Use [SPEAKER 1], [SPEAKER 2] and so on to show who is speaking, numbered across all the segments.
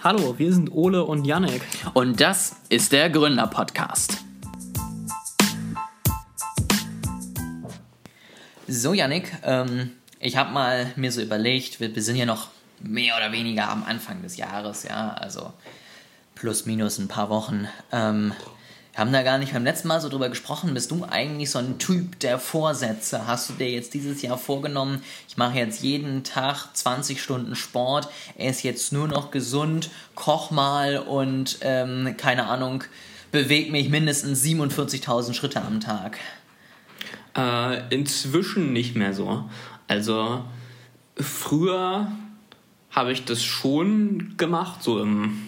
[SPEAKER 1] Hallo, wir sind Ole und Yannick.
[SPEAKER 2] Und das ist der Gründer-Podcast. So, Yannick, ähm, ich habe mal mir so überlegt, wir, wir sind ja noch mehr oder weniger am Anfang des Jahres, ja, also plus minus ein paar Wochen. Ähm, haben da gar nicht beim letzten Mal so drüber gesprochen. Bist du eigentlich so ein Typ der Vorsätze? Hast du dir jetzt dieses Jahr vorgenommen, ich mache jetzt jeden Tag 20 Stunden Sport, ist jetzt nur noch gesund, koch mal und ähm, keine Ahnung, bewege mich mindestens 47.000 Schritte am Tag?
[SPEAKER 3] Äh, inzwischen nicht mehr so. Also früher habe ich das schon gemacht, so im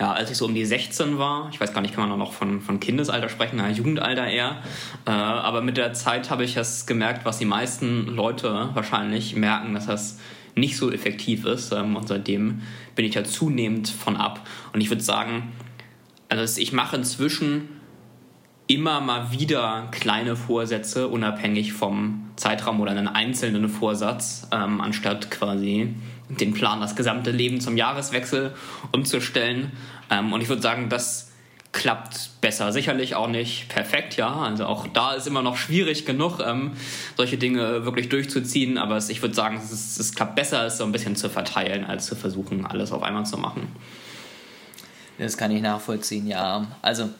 [SPEAKER 3] ja, als ich so um die 16 war, ich weiß gar nicht, kann man noch von, von Kindesalter sprechen, na, Jugendalter eher, äh, aber mit der Zeit habe ich es gemerkt, was die meisten Leute wahrscheinlich merken, dass das nicht so effektiv ist ähm, und seitdem bin ich ja zunehmend von ab und ich würde sagen, also ich mache inzwischen immer mal wieder kleine Vorsätze, unabhängig vom Zeitraum oder einen einzelnen Vorsatz, ähm, anstatt quasi den Plan, das gesamte Leben zum Jahreswechsel umzustellen. Ähm, und ich würde sagen, das klappt besser. Sicherlich auch nicht perfekt, ja. Also auch da ist immer noch schwierig genug, ähm, solche Dinge wirklich durchzuziehen. Aber es, ich würde sagen, es, ist, es klappt besser, es so ein bisschen zu verteilen, als zu versuchen, alles auf einmal zu machen.
[SPEAKER 2] Das kann ich nachvollziehen, ja. Also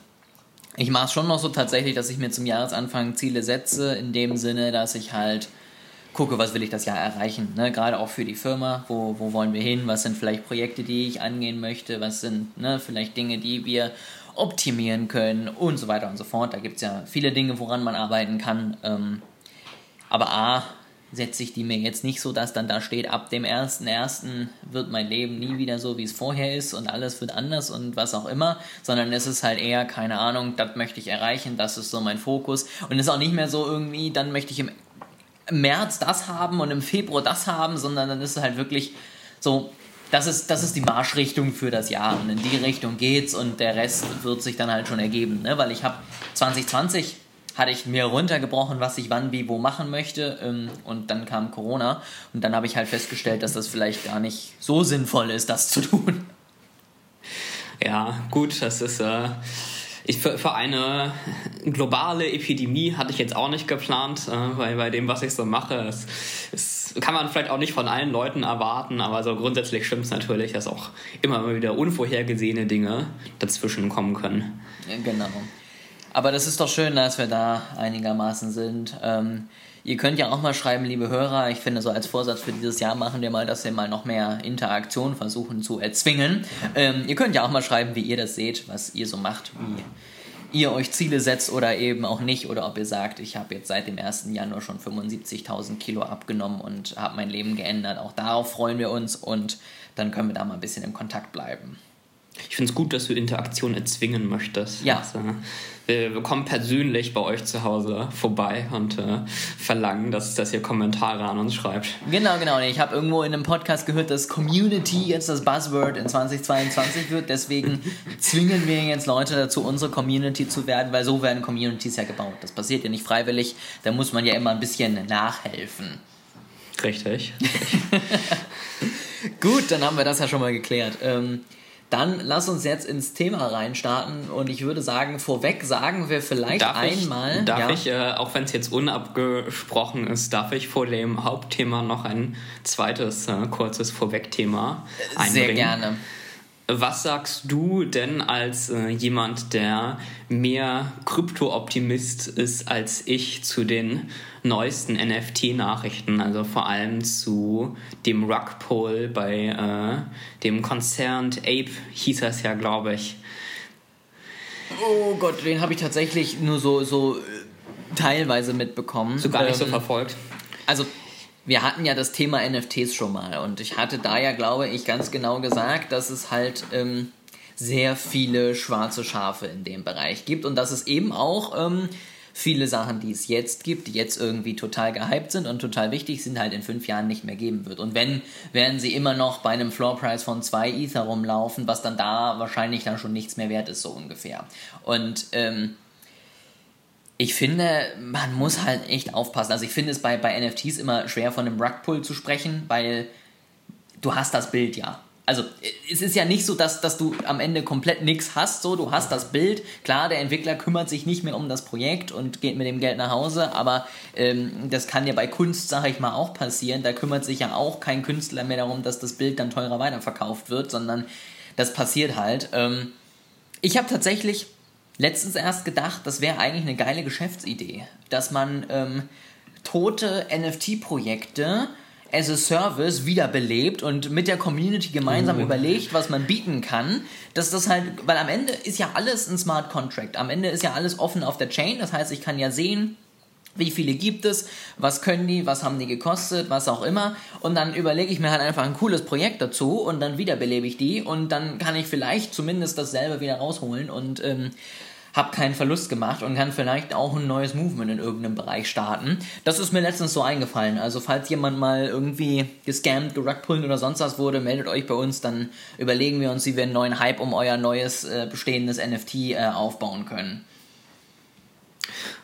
[SPEAKER 2] ich mache es schon noch so tatsächlich, dass ich mir zum Jahresanfang Ziele setze, in dem Sinne, dass ich halt gucke, was will ich das Jahr erreichen. Ne? Gerade auch für die Firma, wo, wo wollen wir hin, was sind vielleicht Projekte, die ich angehen möchte, was sind ne, vielleicht Dinge, die wir optimieren können und so weiter und so fort. Da gibt es ja viele Dinge, woran man arbeiten kann. Ähm, aber A, setze ich die mir jetzt nicht so, dass dann da steht, ab dem 1.1. wird mein Leben nie wieder so, wie es vorher ist und alles wird anders und was auch immer, sondern es ist halt eher, keine Ahnung, das möchte ich erreichen, das ist so mein Fokus und es ist auch nicht mehr so irgendwie, dann möchte ich im März das haben und im Februar das haben, sondern dann ist es halt wirklich so, das ist, das ist die Marschrichtung für das Jahr und in die Richtung geht's und der Rest wird sich dann halt schon ergeben, ne? weil ich habe 2020 hatte ich mir runtergebrochen, was ich wann, wie, wo machen möchte ähm, und dann kam Corona und dann habe ich halt festgestellt, dass das vielleicht gar nicht so sinnvoll ist, das zu tun.
[SPEAKER 3] Ja, gut, das ist äh, ich, für, für eine globale Epidemie hatte ich jetzt auch nicht geplant, äh, weil bei dem, was ich so mache, es, es kann man vielleicht auch nicht von allen Leuten erwarten, aber so grundsätzlich stimmt es natürlich, dass auch immer wieder unvorhergesehene Dinge dazwischen kommen können.
[SPEAKER 2] Ja, genau. Aber das ist doch schön, dass wir da einigermaßen sind. Ähm, Ihr könnt ja auch mal schreiben, liebe Hörer, ich finde so als Vorsatz für dieses Jahr machen wir mal, dass wir mal noch mehr Interaktion versuchen zu erzwingen. Ähm, ihr könnt ja auch mal schreiben, wie ihr das seht, was ihr so macht, wie ihr euch Ziele setzt oder eben auch nicht oder ob ihr sagt, ich habe jetzt seit dem 1. Januar schon 75.000 Kilo abgenommen und habe mein Leben geändert. Auch darauf freuen wir uns und dann können wir da mal ein bisschen im Kontakt bleiben.
[SPEAKER 3] Ich finde es gut, dass du Interaktion erzwingen möchtest.
[SPEAKER 2] Ja.
[SPEAKER 3] Also, wir kommen persönlich bei euch zu Hause vorbei und äh, verlangen, dass, dass ihr Kommentare an uns schreibt.
[SPEAKER 2] Genau, genau. Ich habe irgendwo in einem Podcast gehört, dass Community jetzt das Buzzword in 2022 wird. Deswegen zwingen wir jetzt Leute dazu, unsere Community zu werden, weil so werden Communities ja gebaut. Das passiert ja nicht freiwillig. Da muss man ja immer ein bisschen nachhelfen.
[SPEAKER 3] Richtig.
[SPEAKER 2] Gut, dann haben wir das ja schon mal geklärt. Ähm, dann lass uns jetzt ins Thema reinstarten und ich würde sagen, vorweg sagen wir vielleicht
[SPEAKER 3] darf
[SPEAKER 2] einmal.
[SPEAKER 3] Ich, darf ja? ich, äh, auch wenn es jetzt unabgesprochen ist, darf ich vor dem Hauptthema noch ein zweites äh, kurzes Vorwegthema einbringen?
[SPEAKER 2] Sehr gerne.
[SPEAKER 3] Was sagst du denn als äh, jemand, der mehr Krypto-Optimist ist als ich zu den neuesten NFT-Nachrichten, also vor allem zu dem Rugpoll bei äh, dem Konzern Ape, hieß das ja, glaube ich.
[SPEAKER 2] Oh Gott, den habe ich tatsächlich nur so, so äh, teilweise mitbekommen.
[SPEAKER 3] So gar nicht ähm, so verfolgt.
[SPEAKER 2] Also wir hatten ja das Thema NFTs schon mal und ich hatte da ja, glaube ich, ganz genau gesagt, dass es halt ähm, sehr viele schwarze Schafe in dem Bereich gibt und dass es eben auch ähm, viele Sachen, die es jetzt gibt, die jetzt irgendwie total gehypt sind und total wichtig sind, halt in fünf Jahren nicht mehr geben wird. Und wenn, werden sie immer noch bei einem Floorprice von zwei Ether rumlaufen, was dann da wahrscheinlich dann schon nichts mehr wert ist, so ungefähr. Und ähm, ich finde, man muss halt echt aufpassen. Also ich finde es bei, bei NFTs immer schwer von einem Rugpull zu sprechen, weil du hast das Bild ja. also es ist ja nicht so, dass, dass du am Ende komplett nichts hast, so, du hast das Bild, klar, der Entwickler kümmert sich nicht mehr um das Projekt und geht mit dem Geld nach Hause, aber ähm, das kann ja bei Kunst, sage ich mal, auch passieren, da kümmert sich ja auch kein Künstler mehr darum, dass das Bild dann teurer weiterverkauft wird, sondern das passiert halt. Ähm, ich habe tatsächlich letztens erst gedacht, das wäre eigentlich eine geile Geschäftsidee, dass man ähm, tote NFT-Projekte as a Service wiederbelebt und mit der Community gemeinsam uh. überlegt, was man bieten kann. Dass das halt, weil am Ende ist ja alles ein Smart Contract. Am Ende ist ja alles offen auf der Chain. Das heißt, ich kann ja sehen, wie viele gibt es, was können die, was haben die gekostet, was auch immer. Und dann überlege ich mir halt einfach ein cooles Projekt dazu und dann wiederbelebe ich die und dann kann ich vielleicht zumindest dasselbe wieder rausholen und ähm, habe keinen Verlust gemacht und kann vielleicht auch ein neues Movement in irgendeinem Bereich starten. Das ist mir letztens so eingefallen. Also falls jemand mal irgendwie gescammt, gerugpullt oder sonst was wurde, meldet euch bei uns, dann überlegen wir uns, wie wir einen neuen Hype um euer neues äh, bestehendes NFT äh, aufbauen können.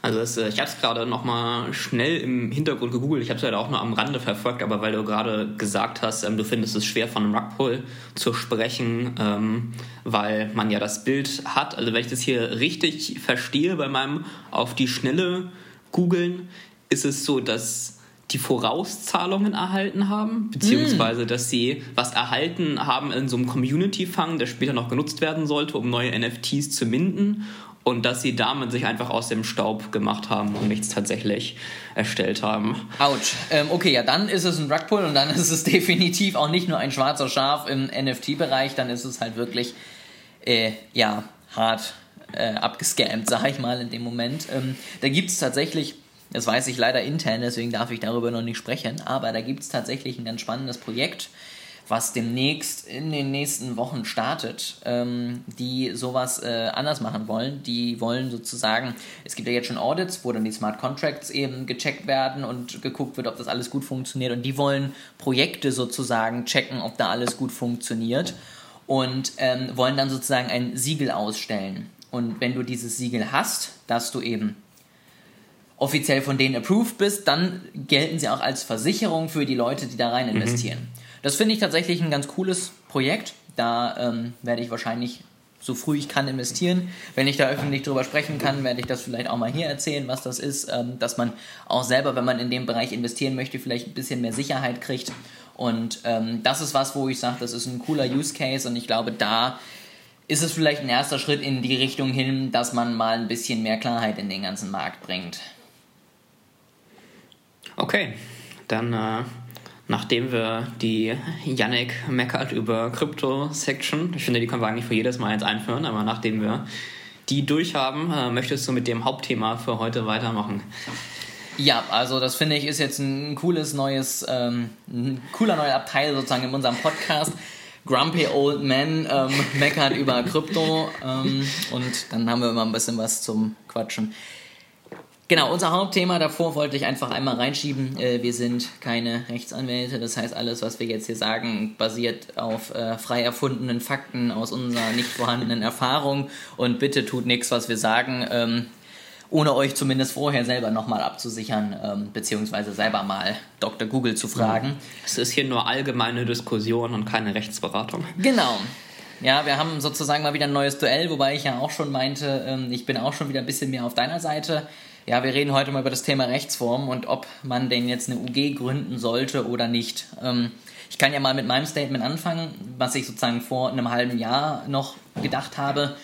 [SPEAKER 3] Also das, äh, ich habe es gerade nochmal schnell im Hintergrund gegoogelt. Ich habe es ja auch nur am Rande verfolgt, aber weil du gerade gesagt hast, ähm, du findest es schwer von einem Rugpull zu sprechen, ähm, weil man ja das Bild hat. Also wenn ich das hier richtig verstehe bei meinem auf die Schnelle googeln, ist es so, dass die Vorauszahlungen erhalten haben, beziehungsweise mm. dass sie was erhalten haben in so einem Community-Fang, der später noch genutzt werden sollte, um neue NFTs zu minden und dass sie damit sich einfach aus dem Staub gemacht haben und nichts tatsächlich erstellt haben.
[SPEAKER 2] Autsch. Ähm, okay, ja, dann ist es ein Rugpull und dann ist es definitiv auch nicht nur ein schwarzer Schaf im NFT-Bereich, dann ist es halt wirklich, äh, ja, hart äh, abgescammt, sag ich mal, in dem Moment. Ähm, da gibt es tatsächlich. Das weiß ich leider intern, deswegen darf ich darüber noch nicht sprechen. Aber da gibt es tatsächlich ein ganz spannendes Projekt, was demnächst in den nächsten Wochen startet, ähm, die sowas äh, anders machen wollen. Die wollen sozusagen, es gibt ja jetzt schon Audits, wo dann die Smart Contracts eben gecheckt werden und geguckt wird, ob das alles gut funktioniert. Und die wollen Projekte sozusagen checken, ob da alles gut funktioniert und ähm, wollen dann sozusagen ein Siegel ausstellen. Und wenn du dieses Siegel hast, dass du eben offiziell von denen approved bist, dann gelten sie auch als Versicherung für die Leute, die da rein mhm. investieren. Mhm. Das finde ich tatsächlich ein ganz cooles Projekt. Da ähm, werde ich wahrscheinlich so früh ich kann investieren. Wenn ich da öffentlich drüber sprechen kann, werde ich das vielleicht auch mal hier erzählen, was das ist, ähm, dass man auch selber, wenn man in dem Bereich investieren möchte, vielleicht ein bisschen mehr Sicherheit kriegt. Und ähm, das ist was, wo ich sage, das ist ein cooler Use Case und ich glaube, da ist es vielleicht ein erster Schritt in die Richtung hin, dass man mal ein bisschen mehr Klarheit in den ganzen Markt bringt.
[SPEAKER 3] Okay, dann äh nachdem wir die Yannick meckert über Krypto-Section, ich finde, die können wir eigentlich für jedes Mal jetzt einführen, aber nachdem wir die durchhaben, äh, möchtest du mit dem Hauptthema für heute weitermachen?
[SPEAKER 2] Ja, also das finde ich ist jetzt ein cooles neues, ähm, ein cooler neuer Abteil sozusagen in unserem Podcast. Grumpy Old Man ähm, meckert über Krypto ähm, und dann haben wir immer ein bisschen was zum Quatschen. Genau, unser Hauptthema davor wollte ich einfach einmal reinschieben. Äh, wir sind keine Rechtsanwälte, das heißt, alles, was wir jetzt hier sagen, basiert auf äh, frei erfundenen Fakten aus unserer nicht vorhandenen Erfahrung. Und bitte tut nichts, was wir sagen, ähm, ohne euch zumindest vorher selber nochmal abzusichern, ähm, beziehungsweise selber mal Dr. Google zu fragen.
[SPEAKER 3] Es ist hier nur allgemeine Diskussion und keine Rechtsberatung.
[SPEAKER 2] Genau. Ja, wir haben sozusagen mal wieder ein neues Duell, wobei ich ja auch schon meinte, ähm, ich bin auch schon wieder ein bisschen mehr auf deiner Seite. Ja, wir reden heute mal über das Thema Rechtsform und ob man denn jetzt eine UG gründen sollte oder nicht. Ähm, ich kann ja mal mit meinem Statement anfangen, was ich sozusagen vor einem halben Jahr noch gedacht habe.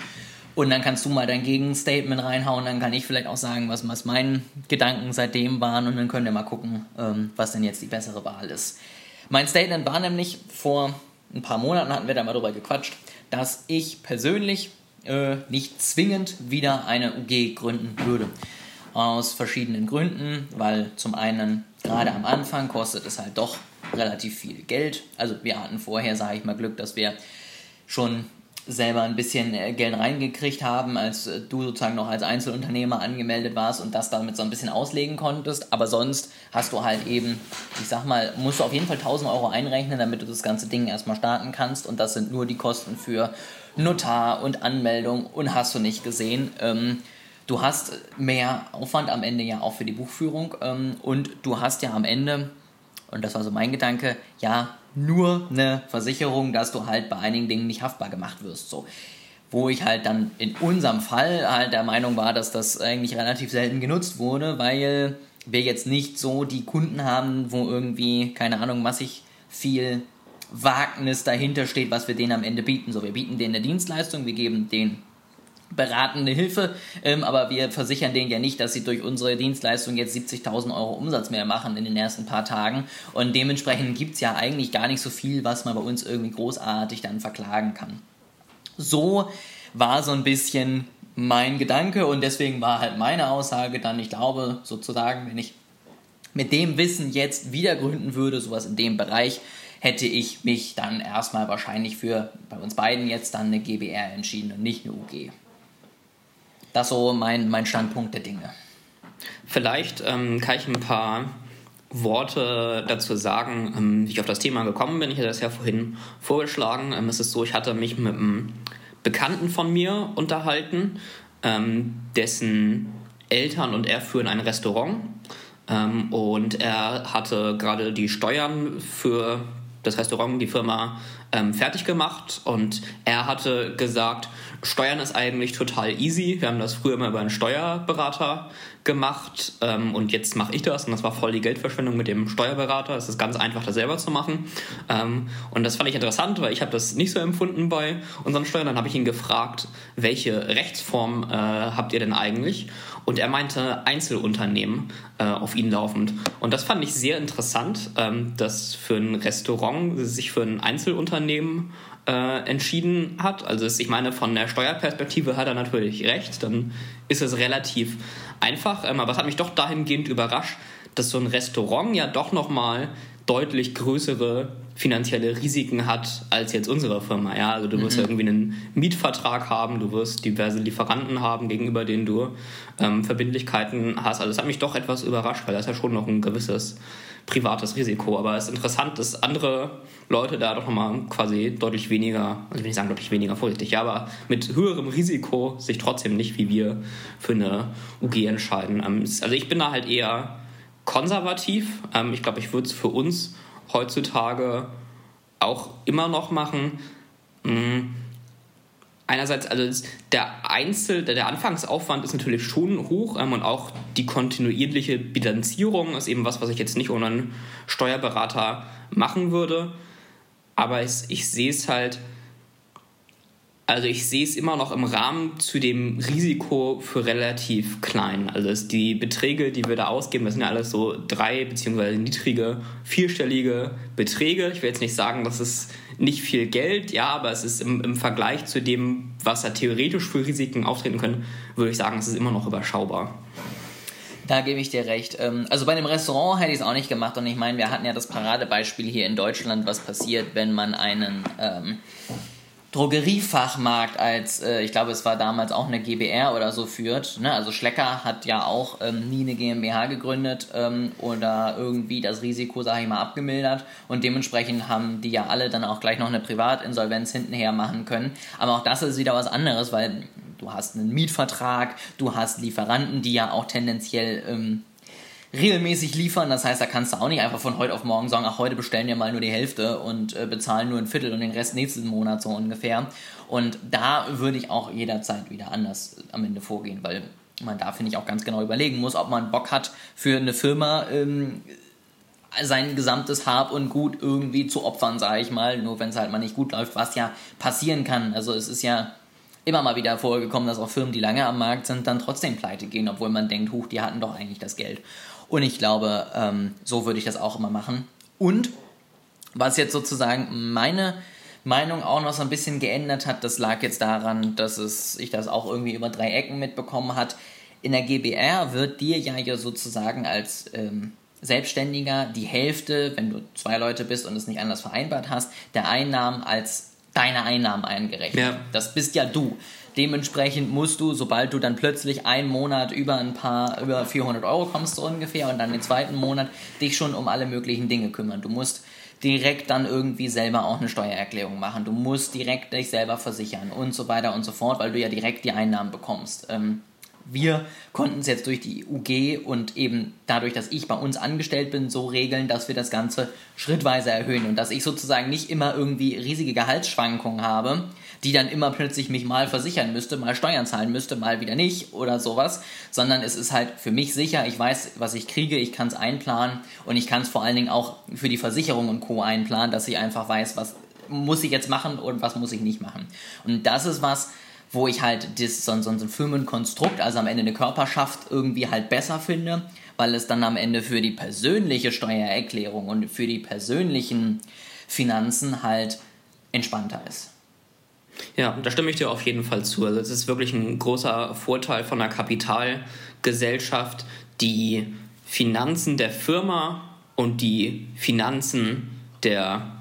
[SPEAKER 2] Und dann kannst du mal dein Gegenstatement reinhauen. Dann kann ich vielleicht auch sagen, was, was meine Gedanken seitdem waren. Und dann können wir mal gucken, ähm, was denn jetzt die bessere Wahl ist. Mein Statement war nämlich, vor ein paar Monaten hatten wir da mal drüber gequatscht, dass ich persönlich äh, nicht zwingend wieder eine UG gründen würde aus verschiedenen Gründen, weil zum einen gerade am Anfang kostet es halt doch relativ viel Geld. Also wir hatten vorher, sage ich mal, Glück, dass wir schon selber ein bisschen äh, Geld reingekriegt haben, als äh, du sozusagen noch als Einzelunternehmer angemeldet warst und das damit so ein bisschen auslegen konntest. Aber sonst hast du halt eben, ich sag mal, musst du auf jeden Fall 1000 Euro einrechnen, damit du das ganze Ding erstmal starten kannst. Und das sind nur die Kosten für Notar und Anmeldung und hast du nicht gesehen. Ähm, du hast mehr Aufwand am Ende ja auch für die Buchführung ähm, und du hast ja am Ende Und das war so mein Gedanke, ja, nur eine Versicherung, dass du halt bei einigen Dingen nicht haftbar gemacht wirst. So. Wo ich halt dann in unserem Fall halt der Meinung war, dass das eigentlich relativ selten genutzt wurde, weil wir jetzt nicht so die Kunden haben, wo irgendwie, keine Ahnung, massig viel Wagnis dahinter steht, was wir denen am Ende bieten. So, wir bieten denen eine Dienstleistung, wir geben denen beratende Hilfe, ähm, aber wir versichern denen ja nicht, dass sie durch unsere Dienstleistung jetzt 70.000 Euro Umsatz mehr machen in den ersten paar Tagen und dementsprechend gibt es ja eigentlich gar nicht so viel, was man bei uns irgendwie großartig dann verklagen kann. So war so ein bisschen mein Gedanke und deswegen war halt meine Aussage dann, ich glaube sozusagen, wenn ich mit dem Wissen jetzt wieder gründen würde, sowas in dem Bereich, hätte ich mich dann erstmal wahrscheinlich für bei uns beiden jetzt dann eine GBR entschieden und nicht eine UG. Das so mein, mein Standpunkt der Dinge.
[SPEAKER 3] Vielleicht ähm, kann ich ein paar Worte dazu sagen, ähm, wie ich auf das Thema gekommen bin. Ich hatte das ja vorhin vorgeschlagen. Ähm, es ist so, ich hatte mich mit einem Bekannten von mir unterhalten, ähm, dessen Eltern und er führen ein Restaurant. Ähm, und er hatte gerade die Steuern für das Restaurant, die Firma, ähm, fertig gemacht. Und er hatte gesagt, Steuern ist eigentlich total easy. Wir haben das früher mal über einen Steuerberater gemacht ähm, und jetzt mache ich das und das war voll die Geldverschwendung mit dem Steuerberater. Es ist ganz einfach, das selber zu machen. Ähm, und das fand ich interessant, weil ich habe das nicht so empfunden bei unseren Steuern. Dann habe ich ihn gefragt, welche Rechtsform äh, habt ihr denn eigentlich? Und er meinte Einzelunternehmen äh, auf ihn laufend. Und das fand ich sehr interessant, ähm, dass für ein Restaurant sich für ein Einzelunternehmen äh, entschieden hat. Also ich meine, von der Steuerperspektive hat er natürlich recht, dann ist es relativ einfach. Ähm, aber es hat mich doch dahingehend überrascht, dass so ein Restaurant ja doch nochmal deutlich größere finanzielle Risiken hat als jetzt unsere Firma. Ja, also du wirst mhm. irgendwie einen Mietvertrag haben, du wirst diverse Lieferanten haben, gegenüber denen du ähm, Verbindlichkeiten hast. Also es hat mich doch etwas überrascht, weil das ja schon noch ein gewisses privates Risiko. Aber es ist interessant, dass andere Leute da doch nochmal quasi deutlich weniger, also ich will nicht sagen deutlich weniger vorsichtig, ja, aber mit höherem Risiko sich trotzdem nicht wie wir für eine UG entscheiden. Ähm, also ich bin da halt eher konservativ. Ähm, ich glaube, ich würde es für uns heutzutage auch immer noch machen. Einerseits, also der Einzel, der Anfangsaufwand ist natürlich schon hoch ähm, und auch die kontinuierliche Bilanzierung ist eben was, was ich jetzt nicht ohne einen Steuerberater machen würde. Aber ich, ich sehe es halt also ich sehe es immer noch im Rahmen zu dem Risiko für relativ klein. Also die Beträge, die wir da ausgeben, das sind ja alles so drei beziehungsweise niedrige, vierstellige Beträge. Ich will jetzt nicht sagen, das ist nicht viel Geld, ja, aber es ist im, im Vergleich zu dem, was da theoretisch für Risiken auftreten können, würde ich sagen, es ist immer noch überschaubar.
[SPEAKER 2] Da gebe ich dir recht. Ähm, also bei einem Restaurant hätte ich es auch nicht gemacht und ich meine, wir hatten ja das Paradebeispiel hier in Deutschland, was passiert, wenn man einen ähm, Drogeriefachmarkt als, äh, ich glaube, es war damals auch eine GBR oder so führt. Ne? Also Schlecker hat ja auch ähm, nie eine GmbH gegründet ähm, oder irgendwie das Risiko, sage ich mal, abgemildert. Und dementsprechend haben die ja alle dann auch gleich noch eine Privatinsolvenz hintenher machen können. Aber auch das ist wieder was anderes, weil du hast einen Mietvertrag, du hast Lieferanten, die ja auch tendenziell ähm, regelmäßig liefern. Das heißt, da kannst du auch nicht einfach von heute auf morgen sagen, ach, heute bestellen wir mal nur die Hälfte und äh, bezahlen nur ein Viertel und den Rest nächsten Monat so ungefähr. Und da würde ich auch jederzeit wieder anders am Ende vorgehen, weil man da, finde ich, auch ganz genau überlegen muss, ob man Bock hat, für eine Firma ähm, sein gesamtes Hab und Gut irgendwie zu opfern, sage ich mal, nur wenn es halt mal nicht gut läuft, was ja passieren kann. Also es ist ja immer mal wieder vorgekommen, dass auch Firmen, die lange am Markt sind, dann trotzdem pleite gehen, obwohl man denkt, huch, die hatten doch eigentlich das Geld. Und ich glaube, ähm, so würde ich das auch immer machen. Und was jetzt sozusagen meine Meinung auch noch so ein bisschen geändert hat, das lag jetzt daran, dass es, ich das auch irgendwie über drei Ecken mitbekommen hat. In der GBR wird dir ja, ja sozusagen als ähm, Selbstständiger die Hälfte, wenn du zwei Leute bist und es nicht anders vereinbart hast, der Einnahmen als deine Einnahmen eingerechnet. Ja. Das bist ja du. Dementsprechend musst du, sobald du dann plötzlich einen Monat über ein paar, über 400 Euro kommst so ungefähr und dann den zweiten Monat dich schon um alle möglichen Dinge kümmern. Du musst direkt dann irgendwie selber auch eine Steuererklärung machen. Du musst direkt dich selber versichern und so weiter und so fort, weil du ja direkt die Einnahmen bekommst. Ähm, wir konnten es jetzt durch die UG und eben dadurch, dass ich bei uns angestellt bin, so regeln, dass wir das Ganze schrittweise erhöhen und dass ich sozusagen nicht immer irgendwie riesige Gehaltsschwankungen habe, die dann immer plötzlich mich mal versichern müsste, mal Steuern zahlen müsste, mal wieder nicht oder sowas, sondern es ist halt für mich sicher, ich weiß, was ich kriege, ich kann es einplanen und ich kann es vor allen Dingen auch für die Versicherung und Co. einplanen, dass ich einfach weiß, was muss ich jetzt machen und was muss ich nicht machen. Und das ist was, wo ich halt das, so, so ein Firmenkonstrukt, also am Ende eine Körperschaft irgendwie halt besser finde, weil es dann am Ende für die persönliche Steuererklärung und für die persönlichen Finanzen halt entspannter ist.
[SPEAKER 3] Ja, da stimme ich dir auf jeden Fall zu. Also es ist wirklich ein großer Vorteil von einer Kapitalgesellschaft, die Finanzen der Firma und die Finanzen der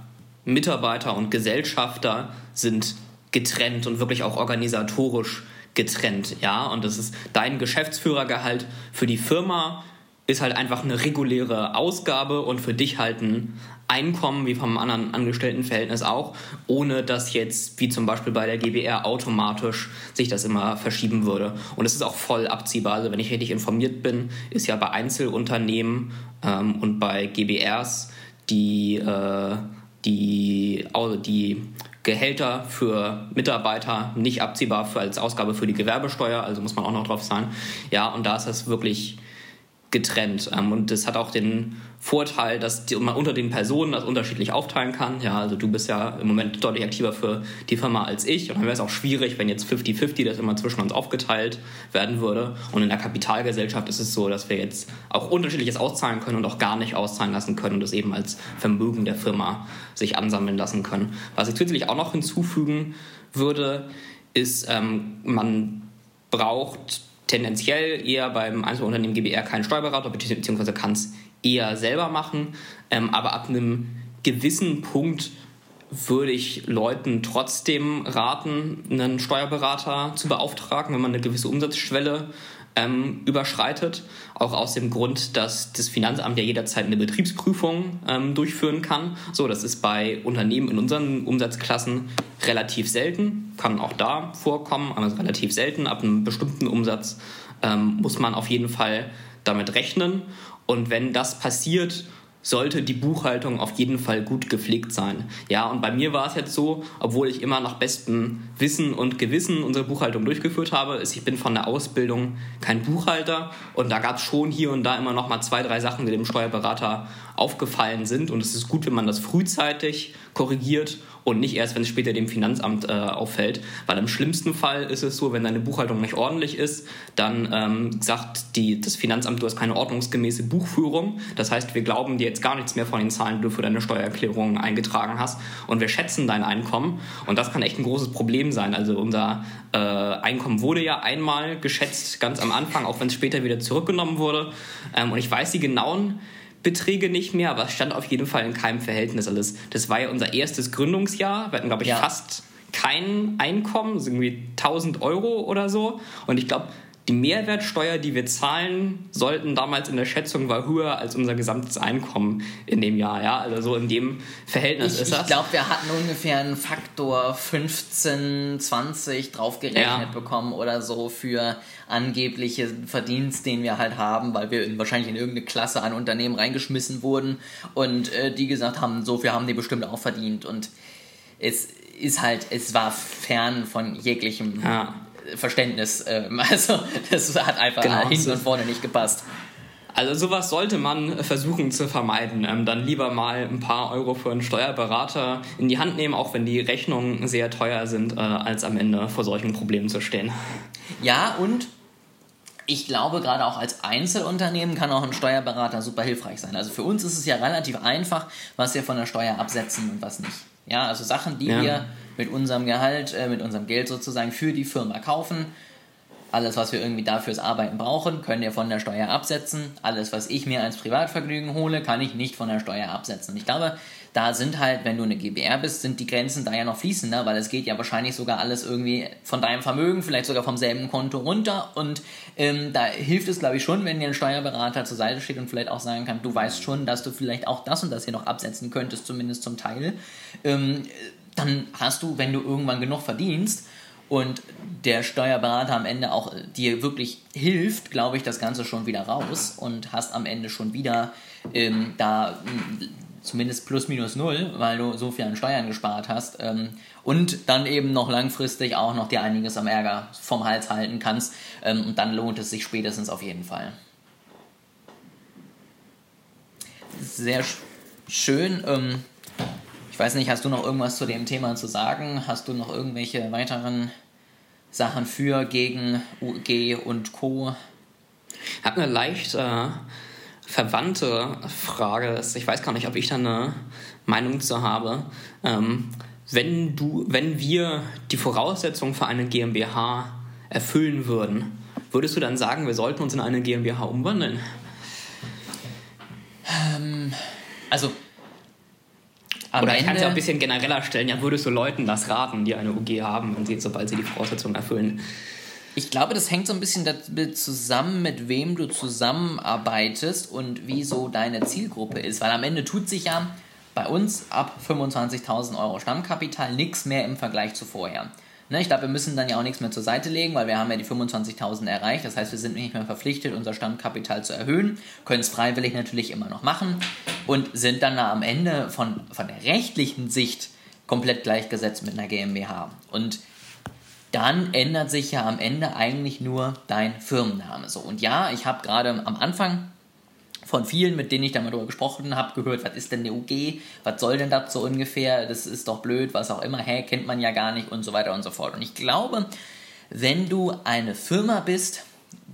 [SPEAKER 3] Mitarbeiter und Gesellschafter sind getrennt und wirklich auch organisatorisch getrennt. Ja, und das ist dein Geschäftsführergehalt für die Firma ist halt einfach eine reguläre Ausgabe und für dich halt ein Einkommen, wie vom anderen Angestelltenverhältnis auch, ohne dass jetzt, wie zum Beispiel bei der GBR, automatisch sich das immer verschieben würde. Und es ist auch voll abziehbar. Also wenn ich richtig informiert bin, ist ja bei Einzelunternehmen ähm, und bei GBRs die, äh, die, die Gehälter für Mitarbeiter nicht abziehbar für, als Ausgabe für die Gewerbesteuer, also muss man auch noch drauf sein. Ja, und da ist das wirklich getrennt. Ähm, und das hat auch den Vorteil, dass man unter den Personen das unterschiedlich aufteilen kann. Ja, also du bist ja im Moment deutlich aktiver für die Firma als ich. Und dann wäre es auch schwierig, wenn jetzt 50-50 das immer zwischen uns aufgeteilt werden würde. Und in der Kapitalgesellschaft ist es so, dass wir jetzt auch unterschiedliches auszahlen können und auch gar nicht auszahlen lassen können und das eben als Vermögen der Firma sich ansammeln lassen können. Was ich zusätzlich auch noch hinzufügen würde, ist, ähm, man braucht tendenziell eher beim Einzelunternehmen GBR keinen Steuerberater, beziehungsweise kann es eher selber machen. Ähm, aber ab einem gewissen Punkt würde ich Leuten trotzdem raten, einen Steuerberater zu beauftragen, wenn man eine gewisse Umsatzschwelle ähm, überschreitet. Auch aus dem Grund, dass das Finanzamt ja jederzeit eine Betriebsprüfung ähm, durchführen kann. So, das ist bei Unternehmen in unseren Umsatzklassen relativ selten, kann auch da vorkommen, aber relativ selten. Ab einem bestimmten Umsatz ähm, muss man auf jeden Fall damit rechnen. Und wenn das passiert, sollte die Buchhaltung auf jeden Fall gut gepflegt sein. Ja, und bei mir war es jetzt so, obwohl ich immer nach bestem Wissen und Gewissen unsere Buchhaltung durchgeführt habe, ist, ich bin von der Ausbildung kein Buchhalter und da gab es schon hier und da immer noch mal zwei, drei Sachen, die dem Steuerberater aufgefallen sind und es ist gut, wenn man das frühzeitig korrigiert und nicht erst, wenn es später dem Finanzamt äh, auffällt. Weil im schlimmsten Fall ist es so, wenn deine Buchhaltung nicht ordentlich ist, dann ähm, sagt die, das Finanzamt, du hast keine ordnungsgemäße Buchführung. Das heißt, wir glauben dir jetzt gar nichts mehr von den Zahlen, die du für deine Steuererklärung eingetragen hast und wir schätzen dein Einkommen und das kann echt ein großes Problem sein. Also unser äh, Einkommen wurde ja einmal geschätzt, ganz am Anfang, auch wenn es später wieder zurückgenommen wurde. Ähm, und ich weiß die genauen Beträge nicht mehr, aber es stand auf jeden Fall in keinem Verhältnis alles. Das war ja unser erstes Gründungsjahr. Wir hatten, glaube ich, ja. fast kein Einkommen, irgendwie 1000 Euro oder so. Und ich glaube, die Mehrwertsteuer, die wir zahlen sollten, damals in der Schätzung war höher als unser gesamtes Einkommen in dem Jahr. Ja, also so in dem Verhältnis
[SPEAKER 2] ich,
[SPEAKER 3] ist das.
[SPEAKER 2] Ich glaube, wir hatten ungefähr einen Faktor 15, 20 draufgerechnet ja. bekommen oder so für angebliche Verdienst, den wir halt haben, weil wir in, wahrscheinlich in irgendeine Klasse an Unternehmen reingeschmissen wurden und äh, die gesagt haben, so viel haben die bestimmt auch verdient und es ist halt, es war fern von jeglichem ja. Verständnis. Ähm, also das hat einfach genau. hinten und vorne nicht gepasst.
[SPEAKER 3] Also sowas sollte man versuchen zu vermeiden. Ähm, dann lieber mal ein paar Euro für einen Steuerberater in die Hand nehmen, auch wenn die Rechnungen sehr teuer sind, äh, als am Ende vor solchen Problemen zu stehen.
[SPEAKER 2] Ja, und ich glaube, gerade auch als Einzelunternehmen kann auch ein Steuerberater super hilfreich sein. Also für uns ist es ja relativ einfach, was wir von der Steuer absetzen und was nicht. Ja, also Sachen, die ja. wir mit unserem Gehalt, äh, mit unserem Geld sozusagen für die Firma kaufen. Alles, was wir irgendwie dafür Arbeiten brauchen, können wir von der Steuer absetzen. Alles, was ich mir als Privatvergnügen hole, kann ich nicht von der Steuer absetzen. Und ich glaube, da sind halt, wenn du eine GBR bist, sind die Grenzen da ja noch fließender, weil es geht ja wahrscheinlich sogar alles irgendwie von deinem Vermögen, vielleicht sogar vom selben Konto runter. Und ähm, da hilft es, glaube ich, schon, wenn dir ein Steuerberater zur Seite steht und vielleicht auch sagen kann, du weißt schon, dass du vielleicht auch das und das hier noch absetzen könntest, zumindest zum Teil. Ähm, dann hast du, wenn du irgendwann genug verdienst und der Steuerberater am Ende auch dir wirklich hilft, glaube ich, das Ganze schon wieder raus und hast am Ende schon wieder ähm, da zumindest plus minus null, weil du so viel an Steuern gespart hast ähm, und dann eben noch langfristig auch noch dir einiges am Ärger vom Hals halten kannst ähm, und dann lohnt es sich spätestens auf jeden Fall. Sehr schön. Ähm, ich weiß nicht, hast du noch irgendwas zu dem Thema zu sagen? Hast du noch irgendwelche weiteren Sachen für, gegen UG und Co?
[SPEAKER 3] Ich habe eine leicht äh, verwandte Frage. Ich weiß gar nicht, ob ich da eine Meinung zu habe. Ähm, wenn, du, wenn wir die Voraussetzungen für eine GmbH erfüllen würden, würdest du dann sagen, wir sollten uns in eine GmbH umwandeln?
[SPEAKER 2] Ähm, also
[SPEAKER 3] oder ich kann es ja ein bisschen genereller stellen. Ja, würdest du Leuten das raten, die eine UG haben, wenn sie, sobald sie die Voraussetzungen erfüllen?
[SPEAKER 2] Ich glaube, das hängt so ein bisschen damit zusammen, mit wem du zusammenarbeitest und wie so deine Zielgruppe ist. Weil am Ende tut sich ja bei uns ab 25.000 Euro Stammkapital nichts mehr im Vergleich zu vorher. Ne, ich glaube, wir müssen dann ja auch nichts mehr zur Seite legen, weil wir haben ja die 25.000 erreicht. Das heißt, wir sind nicht mehr verpflichtet, unser Stammkapital zu erhöhen, können es freiwillig natürlich immer noch machen und sind dann am Ende von, von der rechtlichen Sicht komplett gleichgesetzt mit einer GmbH. Und dann ändert sich ja am Ende eigentlich nur dein Firmenname. So, und ja, ich habe gerade am Anfang von vielen, mit denen ich da mal drüber gesprochen habe, gehört, was ist denn eine UG, was soll denn das so ungefähr, das ist doch blöd, was auch immer, hä, kennt man ja gar nicht und so weiter und so fort. Und ich glaube, wenn du eine Firma bist,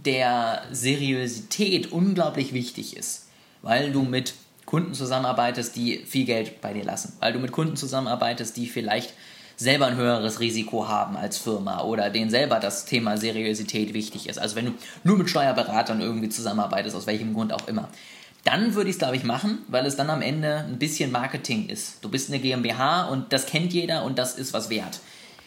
[SPEAKER 2] der Seriosität unglaublich wichtig ist, weil du mit Kunden zusammenarbeitest, die viel Geld bei dir lassen, weil du mit Kunden zusammenarbeitest, die vielleicht selber ein höheres Risiko haben als Firma oder denen selber das Thema Seriosität wichtig ist. Also wenn du nur mit Steuerberatern irgendwie zusammenarbeitest, aus welchem Grund auch immer. Dann würde ich es, glaube ich, machen, weil es dann am Ende ein bisschen Marketing ist. Du bist eine GmbH und das kennt jeder und das ist was wert.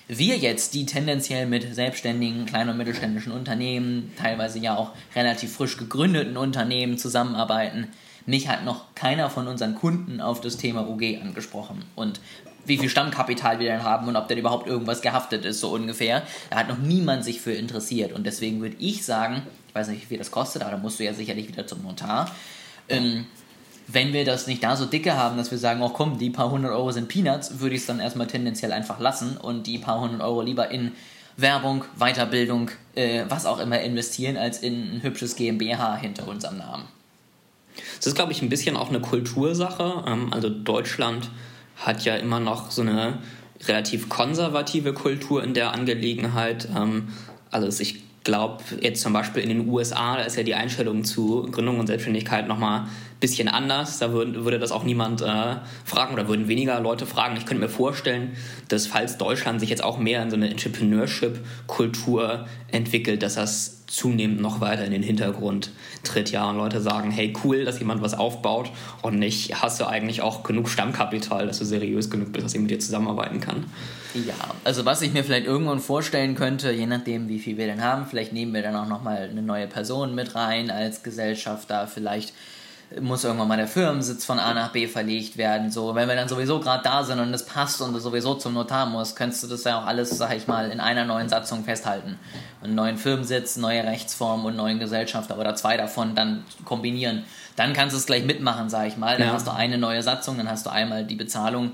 [SPEAKER 2] Wir jetzt, die tendenziell mit selbstständigen, kleinen und mittelständischen Unternehmen, teilweise ja auch relativ frisch gegründeten Unternehmen zusammenarbeiten, mich hat noch keiner von unseren Kunden auf das Thema UG angesprochen. Und wie viel Stammkapital wir denn haben und ob denn überhaupt irgendwas gehaftet ist, so ungefähr. Da hat noch niemand sich für interessiert. Und deswegen würde ich sagen, ich weiß nicht, wie viel das kostet, aber da musst du ja sicherlich wieder zum Notar. Ähm, wenn wir das nicht da so dicke haben, dass wir sagen, oh komm, die paar hundert Euro sind Peanuts, würde ich es dann erstmal tendenziell einfach lassen und die paar hundert Euro lieber in Werbung, Weiterbildung, äh, was auch immer investieren, als in ein hübsches GmbH hinter unserem Namen.
[SPEAKER 3] Das ist, glaube ich, ein bisschen auch eine Kultursache. Ähm, also Deutschland hat ja immer noch so eine relativ konservative Kultur in der Angelegenheit. Ähm, also ich glaube jetzt zum Beispiel in den USA, da ist ja die Einstellung zu Gründung und Selbstständigkeit nochmal bisschen anders. Da würde, würde das auch niemand äh, fragen oder würden weniger Leute fragen. Ich könnte mir vorstellen, dass falls Deutschland sich jetzt auch mehr in so eine Entrepreneurship-Kultur entwickelt, dass das zunehmend noch weiter in den Hintergrund tritt. Ja, und Leute sagen, hey, cool, dass jemand was aufbaut und nicht, hast du eigentlich auch genug Stammkapital, dass du seriös genug bist, dass ich mit dir zusammenarbeiten kann.
[SPEAKER 2] Ja, also was ich mir vielleicht irgendwann vorstellen könnte, je nachdem, wie viel wir denn haben, vielleicht nehmen wir dann auch nochmal eine neue Person mit rein als Gesellschafter, vielleicht muss irgendwann mal der Firmensitz von A nach B verlegt werden. So, wenn wir dann sowieso gerade da sind und es passt und du sowieso zum Notar musst, könntest du das ja auch alles, sag ich mal, in einer neuen Satzung festhalten. Einen neuen Firmensitz, neue Rechtsform und neuen Gesellschafter oder zwei davon dann kombinieren. Dann kannst du es gleich mitmachen, sag ich mal. Dann ja. hast du eine neue Satzung, dann hast du einmal die Bezahlung.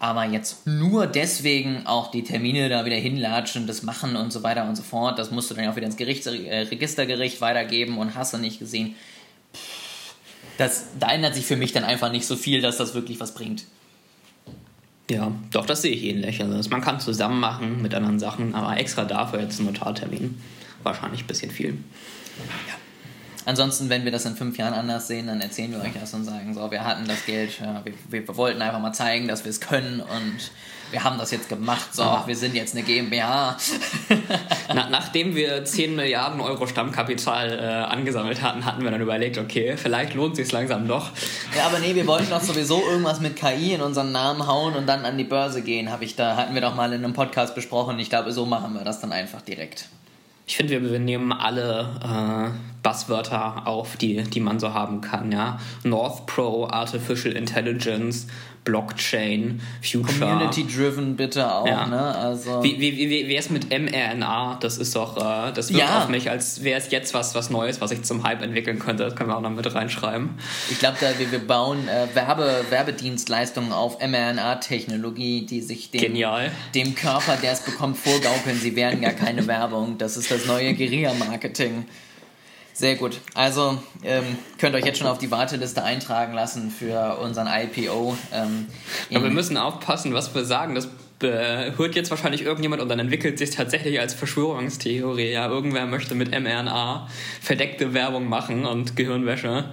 [SPEAKER 2] Aber jetzt nur deswegen auch die Termine da wieder hinlatschen, das machen und so weiter und so fort, das musst du dann auch wieder ins äh, Registergericht weitergeben und hast du nicht gesehen das, da ändert sich für mich dann einfach nicht so viel, dass das wirklich was bringt.
[SPEAKER 3] Ja, doch, das sehe ich ähnlich. Also man kann zusammen machen mit anderen Sachen, aber extra dafür jetzt einen Notartermin wahrscheinlich ein bisschen viel.
[SPEAKER 2] Ja. Ansonsten, wenn wir das in fünf Jahren anders sehen, dann erzählen wir euch das und sagen, so, wir hatten das Geld, ja, wir, wir, wollten einfach mal zeigen, dass wir es können und wir haben das jetzt gemacht, so, wir sind jetzt eine GmbH.
[SPEAKER 3] Na, nachdem wir 10 Milliarden Euro Stammkapital äh, angesammelt hatten, hatten wir dann überlegt, okay, vielleicht lohnt es sich langsam doch.
[SPEAKER 2] Ja, aber nee, wir wollten doch sowieso irgendwas mit KI in unseren Namen hauen und dann an die Börse gehen, habe ich da, hatten wir doch mal in einem Podcast besprochen. Ich glaube, so machen wir das dann einfach direkt.
[SPEAKER 3] Ich finde, wir, wir nehmen alle Buzzwörter auf, die, die man so haben kann. Ja? North Pro, Artificial Intelligence, Blockchain, Future.
[SPEAKER 2] Community-driven bitte auch,
[SPEAKER 3] Ja.
[SPEAKER 2] ne? Also.
[SPEAKER 3] Wie, wie, wie, wie es mit mRNA? Das ist doch, äh, das wirkt
[SPEAKER 2] Ja.
[SPEAKER 3] auf mich, als wäre es jetzt was, was Neues, was ich zum Hype entwickeln könnte. Das können wir auch noch mit reinschreiben.
[SPEAKER 2] Ich glaube, wir, wir bauen äh, Werbe, Werbedienstleistungen auf mRNA-Technologie, die sich dem,
[SPEAKER 3] Genial.
[SPEAKER 2] dem Körper, der es bekommt, vorgaukeln. Sie werden gar keine Werbung. Das ist das neue Guerilla-Marketing. Sehr gut. Also ähm, könnt euch jetzt schon auf die Warteliste eintragen lassen für unseren IPO. Ähm,
[SPEAKER 3] Aber wir müssen aufpassen, was wir sagen. Das äh, hört jetzt wahrscheinlich irgendjemand und dann entwickelt sich tatsächlich als Verschwörungstheorie. Ja, irgendwer möchte mit mRNA verdeckte Werbung machen und Gehirnwäsche.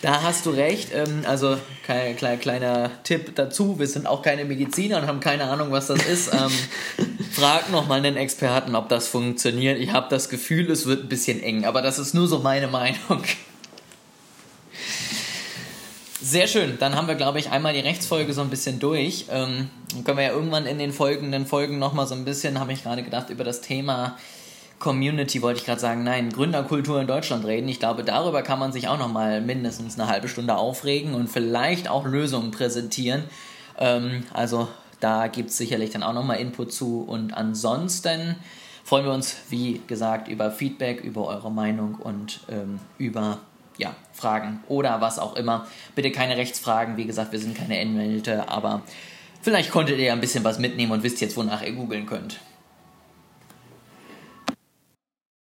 [SPEAKER 2] Da hast du recht. Ähm, also kleiner, kleiner, kleiner Tipp dazu. Wir sind auch keine Mediziner und haben keine Ahnung, was das ist. Frag noch mal einen Experten, ob das funktioniert. Ich habe das Gefühl, es wird ein bisschen eng, aber das ist nur so meine Meinung. Sehr schön. Dann haben wir, glaube ich, einmal die Rechtsfolge so ein bisschen durch. Ähm, dann können wir ja irgendwann in den folgenden Folgen noch mal so ein bisschen, habe ich gerade gedacht, über das Thema Community wollte ich gerade sagen, nein, Gründerkultur in Deutschland reden. Ich glaube, darüber kann man sich auch noch mal mindestens eine halbe Stunde aufregen und vielleicht auch Lösungen präsentieren. Ähm, also da gibt es sicherlich dann auch noch mal Input zu. Und ansonsten freuen wir uns, wie gesagt, über Feedback, über eure Meinung und ähm, über ja, Fragen oder was auch immer. Bitte keine Rechtsfragen. Wie gesagt, wir sind keine Anwälte, aber vielleicht konntet ihr ja ein bisschen was mitnehmen und wisst jetzt, wonach ihr googeln könnt.